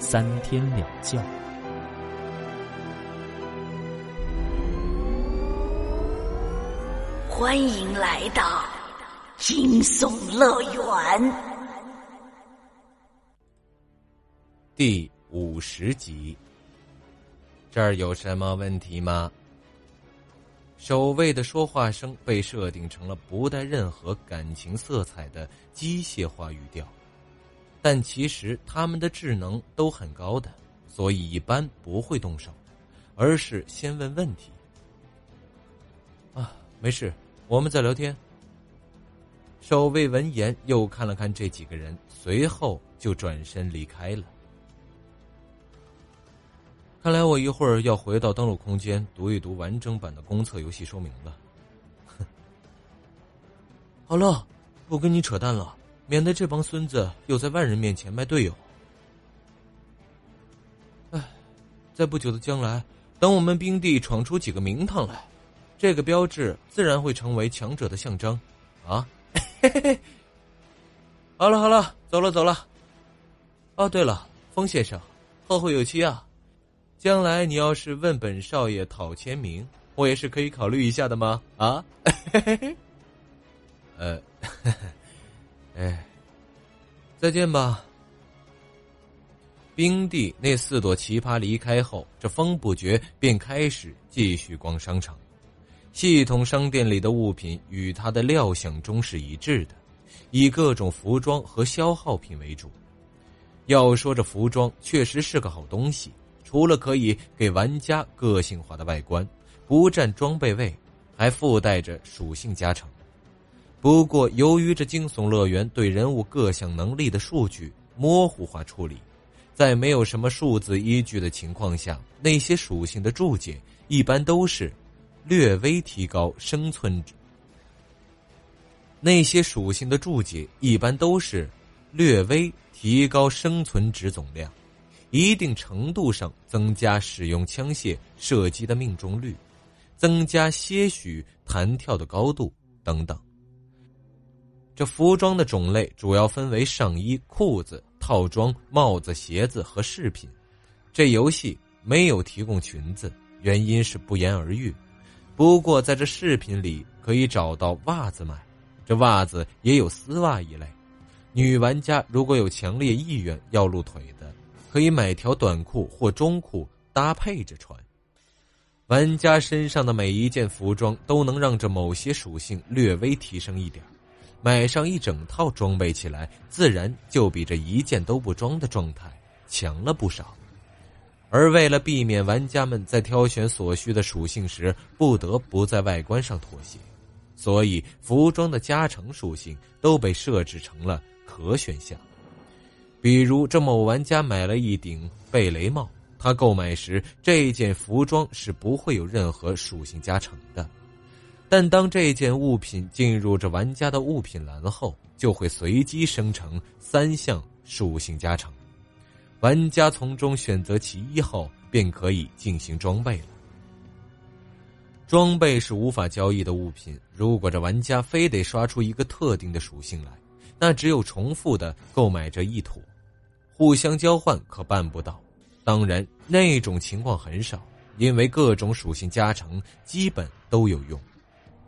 三天两觉。欢迎来到惊悚乐园第五十集。这儿有什么问题吗？守卫的说话声被设定成了不带任何感情色彩的机械化语调，但其实他们的智能都很高的，所以一般不会动手，而是先问问题。啊，没事，我们在聊天。守卫闻言又看了看这几个人，随后就转身离开了。看来我一会儿要回到登录空间读一读完整版的公测游戏说明了。好了，不跟你扯淡了，免得这帮孙子又在外人面前卖队友。哎，在不久的将来，等我们兵帝闯出几个名堂来，这个标志自然会成为强者的象征。啊，好了好了，走了走了。哦，对了，风先生，后会有期啊。将来你要是问本少爷讨签名，我也是可以考虑一下的吗？啊，呃，哎，再见吧。冰帝那四朵奇葩离开后，这风不绝便开始继续逛商场。系统商店里的物品与他的料想中是一致的，以各种服装和消耗品为主。要说这服装确实是个好东西。除了可以给玩家个性化的外观，不占装备位，还附带着属性加成。不过，由于这惊悚乐园对人物各项能力的数据模糊化处理，在没有什么数字依据的情况下，那些属性的注解一般都是略微提高生存值。那些属性的注解一般都是略微提高生存值总量。一定程度上增加使用枪械射击的命中率，增加些许弹跳的高度等等。这服装的种类主要分为上衣、裤子、套装、帽子、鞋子和饰品。这游戏没有提供裙子，原因是不言而喻。不过在这饰品里可以找到袜子买，这袜子也有丝袜一类。女玩家如果有强烈意愿要露腿的。可以买条短裤或中裤搭配着穿。玩家身上的每一件服装都能让这某些属性略微提升一点，买上一整套装备起来，自然就比这一件都不装的状态强了不少。而为了避免玩家们在挑选所需的属性时不得不在外观上妥协，所以服装的加成属性都被设置成了可选项。比如，这某玩家买了一顶贝雷帽，他购买时这件服装是不会有任何属性加成的，但当这件物品进入这玩家的物品栏后，就会随机生成三项属性加成，玩家从中选择其一后，便可以进行装备了。装备是无法交易的物品，如果这玩家非得刷出一个特定的属性来，那只有重复的购买这一坨。互相交换可办不到，当然那种情况很少，因为各种属性加成基本都有用，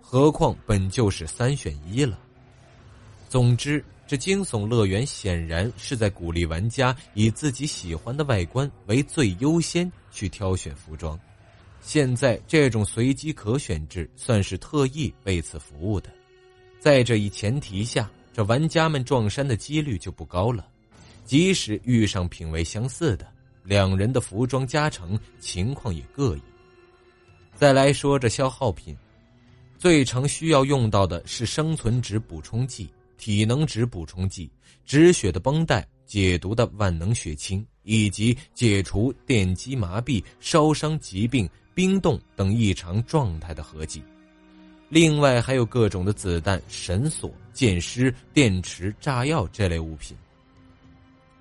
何况本就是三选一了。总之，这惊悚乐园显然是在鼓励玩家以自己喜欢的外观为最优先去挑选服装。现在这种随机可选制算是特意为此服务的，在这一前提下，这玩家们撞衫的几率就不高了。即使遇上品味相似的两人的服装加成情况也各异。再来说这消耗品，最常需要用到的是生存值补充剂、体能值补充剂、止血的绷带、解毒的万能血清，以及解除电击麻痹、烧伤疾病、冰冻等异常状态的合剂。另外还有各种的子弹、绳索、箭矢、电池、炸药这类物品。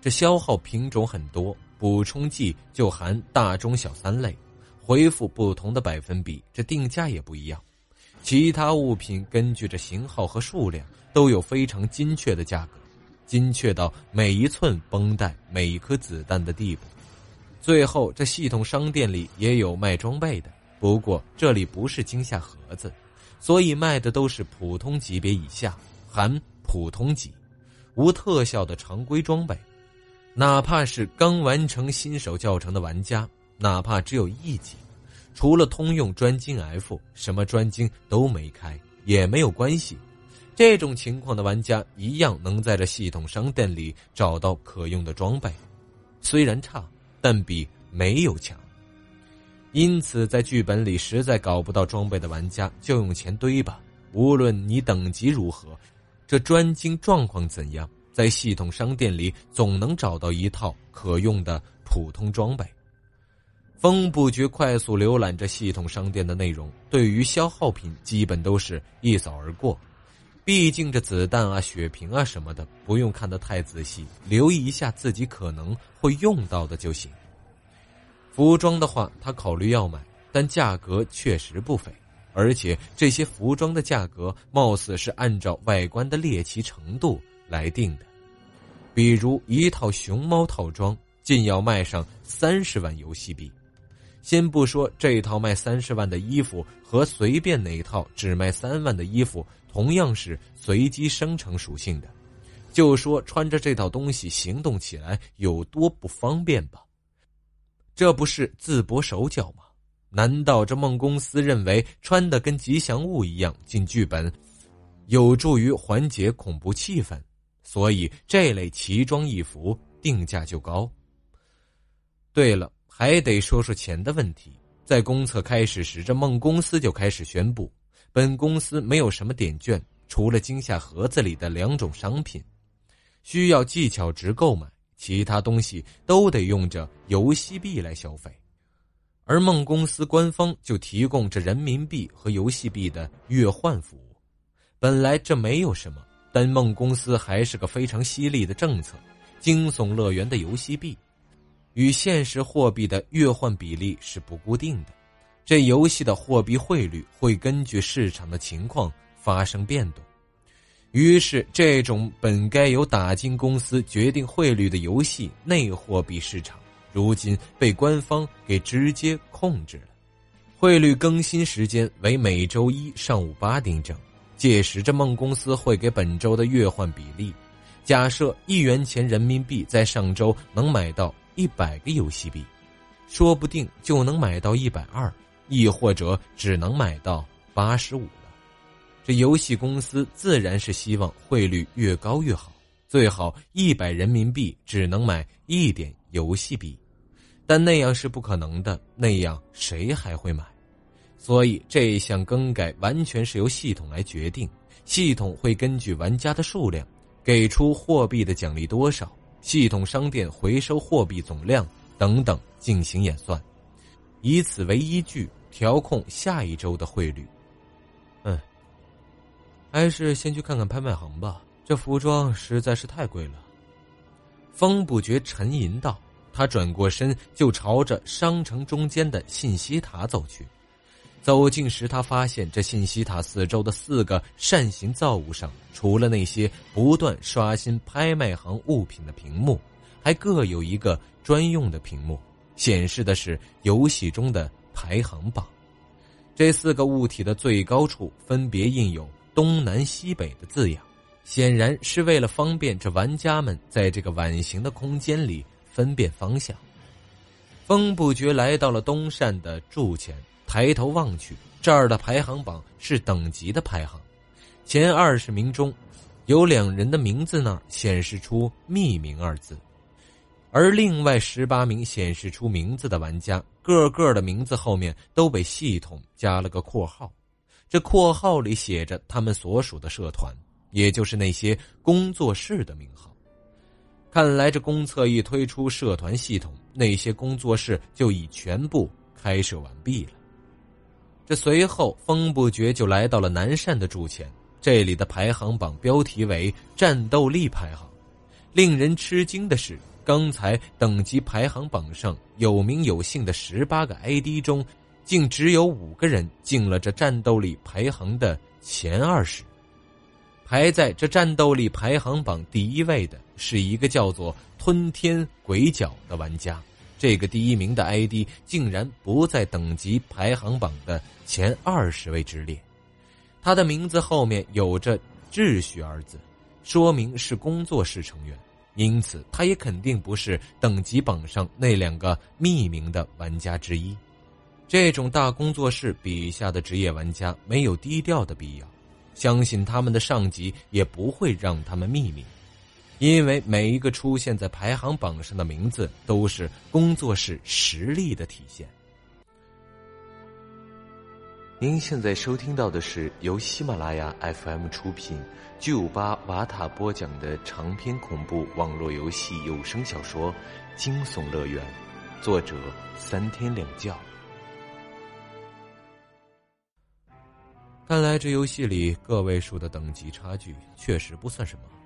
这消耗品种很多，补充剂就含大、中、小三类，回复不同的百分比，这定价也不一样。其他物品根据这型号和数量都有非常精确的价格，精确到每一寸绷带、每一颗子弹的地步。最后，这系统商店里也有卖装备的，不过这里不是惊吓盒子。所以卖的都是普通级别以下，含普通级，无特效的常规装备。哪怕是刚完成新手教程的玩家，哪怕只有一级，除了通用专精 F，什么专精都没开也没有关系。这种情况的玩家一样能在这系统商店里找到可用的装备，虽然差，但比没有强。因此，在剧本里实在搞不到装备的玩家，就用钱堆吧。无论你等级如何，这专精状况怎样，在系统商店里总能找到一套可用的普通装备。风不觉快速浏览着系统商店的内容，对于消耗品基本都是一扫而过。毕竟这子弹啊、血瓶啊什么的，不用看得太仔细，留意一下自己可能会用到的就行。服装的话，他考虑要买，但价格确实不菲，而且这些服装的价格貌似是按照外观的猎奇程度来定的。比如一套熊猫套装，竟要卖上三十万游戏币。先不说这套卖三十万的衣服和随便哪一套只卖三万的衣服同样是随机生成属性的，就说穿着这套东西行动起来有多不方便吧。这不是自薄手脚吗？难道这梦公司认为穿的跟吉祥物一样进剧本，有助于缓解恐怖气氛？所以这类奇装异服定价就高。对了，还得说说钱的问题。在公测开始时，这梦公司就开始宣布，本公司没有什么点券，除了惊吓盒子里的两种商品，需要技巧值购买。其他东西都得用着游戏币来消费，而梦公司官方就提供着人民币和游戏币的月换服务。本来这没有什么，但梦公司还是个非常犀利的政策。惊悚乐园的游戏币与现实货币的月换比例是不固定的，这游戏的货币汇率会根据市场的情况发生变动。于是，这种本该由打金公司决定汇率的游戏内货币市场，如今被官方给直接控制了。汇率更新时间为每周一上午八点整，届时这梦公司会给本周的月换比例。假设一元钱人民币在上周能买到一百个游戏币，说不定就能买到一百二，亦或者只能买到八十五。这游戏公司自然是希望汇率越高越好，最好一百人民币只能买一点游戏币，但那样是不可能的，那样谁还会买？所以这一项更改完全是由系统来决定，系统会根据玩家的数量，给出货币的奖励多少，系统商店回收货币总量等等进行演算，以此为依据调控下一周的汇率。嗯。还是先去看看拍卖行吧，这服装实在是太贵了。风不觉沉吟道，他转过身就朝着商城中间的信息塔走去。走近时，他发现这信息塔四周的四个扇形造物上，除了那些不断刷新拍卖行物品的屏幕，还各有一个专用的屏幕，显示的是游戏中的排行榜。这四个物体的最高处分别印有。东南西北的字样，显然是为了方便这玩家们在这个碗形的空间里分辨方向。风不觉来到了东扇的柱前，抬头望去，这儿的排行榜是等级的排行，前二十名中，有两人的名字那儿显示出匿名二字，而另外十八名显示出名字的玩家，个个的名字后面都被系统加了个括号。这括号里写着他们所属的社团，也就是那些工作室的名号。看来这公测一推出社团系统，那些工作室就已全部开设完毕了。随后，风不觉就来到了南善的住前，这里的排行榜标题为“战斗力排行”。令人吃惊的是，刚才等级排行榜上有名有姓的十八个 ID 中，竟只有五个人进了这战斗力排行的前二十。排在这战斗力排行榜第一位的是一个叫做“吞天鬼角”的玩家，这个第一名的 ID 竟然不在等级排行榜的前二十位之列。他的名字后面有着“秩序”二字，说明是工作室成员，因此他也肯定不是等级榜上那两个匿名的玩家之一。这种大工作室笔下的职业玩家没有低调的必要。相信他们的上级也不会让他们秘密，因为每一个出现在排行榜上的名字都是工作室实力的体现。您现在收听到的是由喜马拉雅 FM 出品、巨五八瓦塔播讲的长篇恐怖网络游戏有声小说《惊悚乐园》，作者三天两觉。看来这游戏里个位数的等级差距确实不算什么。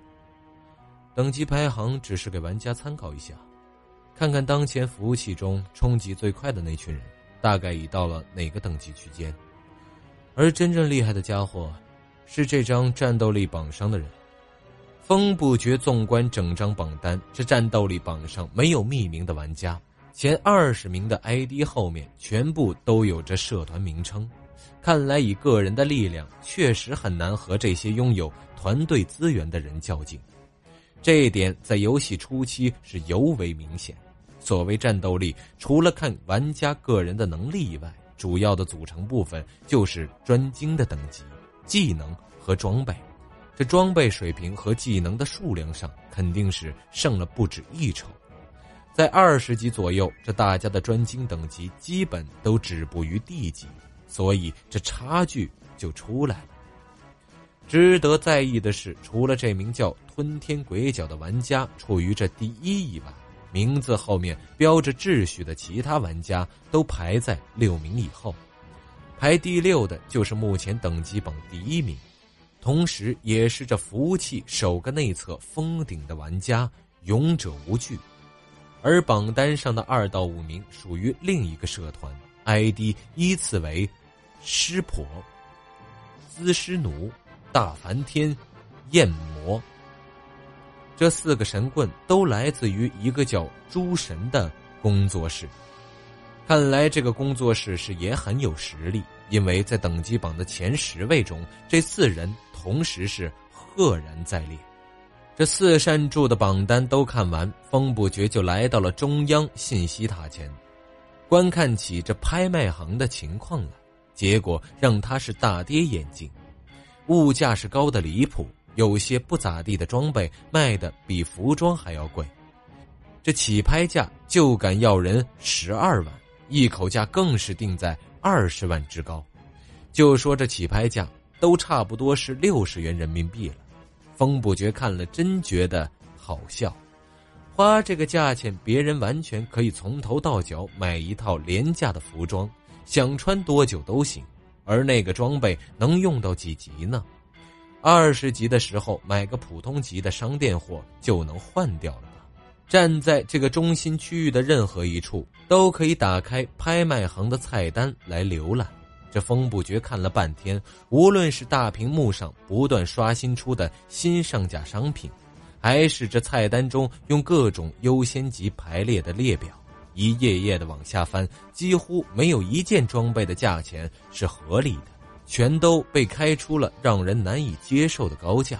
等级排行只是给玩家参考一下，看看当前服务器中冲击最快的那群人大概已到了哪个等级区间。而真正厉害的家伙，是这张战斗力榜上的人。风不觉纵观整张榜单，这战斗力榜上没有匿名的玩家，前二十名的 ID 后面全部都有着社团名称。看来，以个人的力量，确实很难和这些拥有团队资源的人较劲。这一点在游戏初期是尤为明显。所谓战斗力，除了看玩家个人的能力以外，主要的组成部分就是专精的等级、技能和装备。这装备水平和技能的数量上，肯定是胜了不止一筹。在二十级左右，这大家的专精等级基本都止步于 D 级。所以这差距就出来了。值得在意的是，除了这名叫“吞天鬼角”的玩家处于这第一以外，名字后面标着“秩序”的其他玩家都排在六名以后。排第六的就是目前等级榜第一名，同时也是这服务器首个内测封顶的玩家“勇者无惧”。而榜单上的二到五名属于另一个社团。ID 依次为：湿婆、滋师奴、大梵天、焰魔。这四个神棍都来自于一个叫诸神的工作室。看来这个工作室是也很有实力，因为在等级榜的前十位中，这四人同时是赫然在列。这四扇柱的榜单都看完，风不觉就来到了中央信息塔前。观看起这拍卖行的情况了，结果让他是大跌眼镜，物价是高的离谱，有些不咋地的装备卖的比服装还要贵，这起拍价就敢要人十二万，一口价更是定在二十万之高，就说这起拍价都差不多是六十元人民币了，风不觉看了真觉得好笑。花这个价钱，别人完全可以从头到脚买一套廉价的服装，想穿多久都行。而那个装备能用到几级呢？二十级的时候买个普通级的商店货就能换掉了？站在这个中心区域的任何一处，都可以打开拍卖行的菜单来浏览。这风不觉看了半天，无论是大屏幕上不断刷新出的新上架商品。还是这菜单中用各种优先级排列的列表，一页页的往下翻，几乎没有一件装备的价钱是合理的，全都被开出了让人难以接受的高价。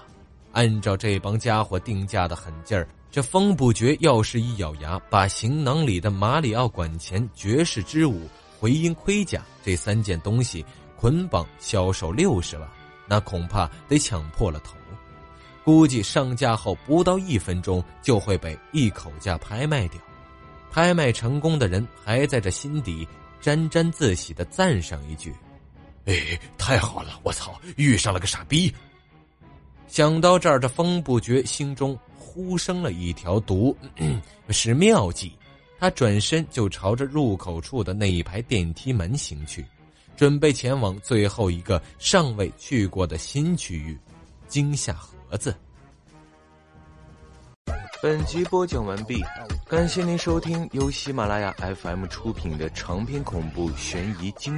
按照这帮家伙定价的狠劲儿，这风不绝要是一咬牙把行囊里的马里奥管钳、绝世之舞、回音盔甲这三件东西捆绑销售六十万，那恐怕得抢破了头。估计上架后不到一分钟就会被一口价拍卖掉，拍卖成功的人还在这心底沾沾自喜的赞赏一句：“哎，太好了！我操，遇上了个傻逼。”想到这儿，这风不觉心中忽生了一条毒，是妙计。他转身就朝着入口处的那一排电梯门行去，准备前往最后一个尚未去过的新区域——惊吓盒子。本集播讲完毕，感谢您收听由喜马拉雅 FM 出品的长篇恐怖悬疑惊。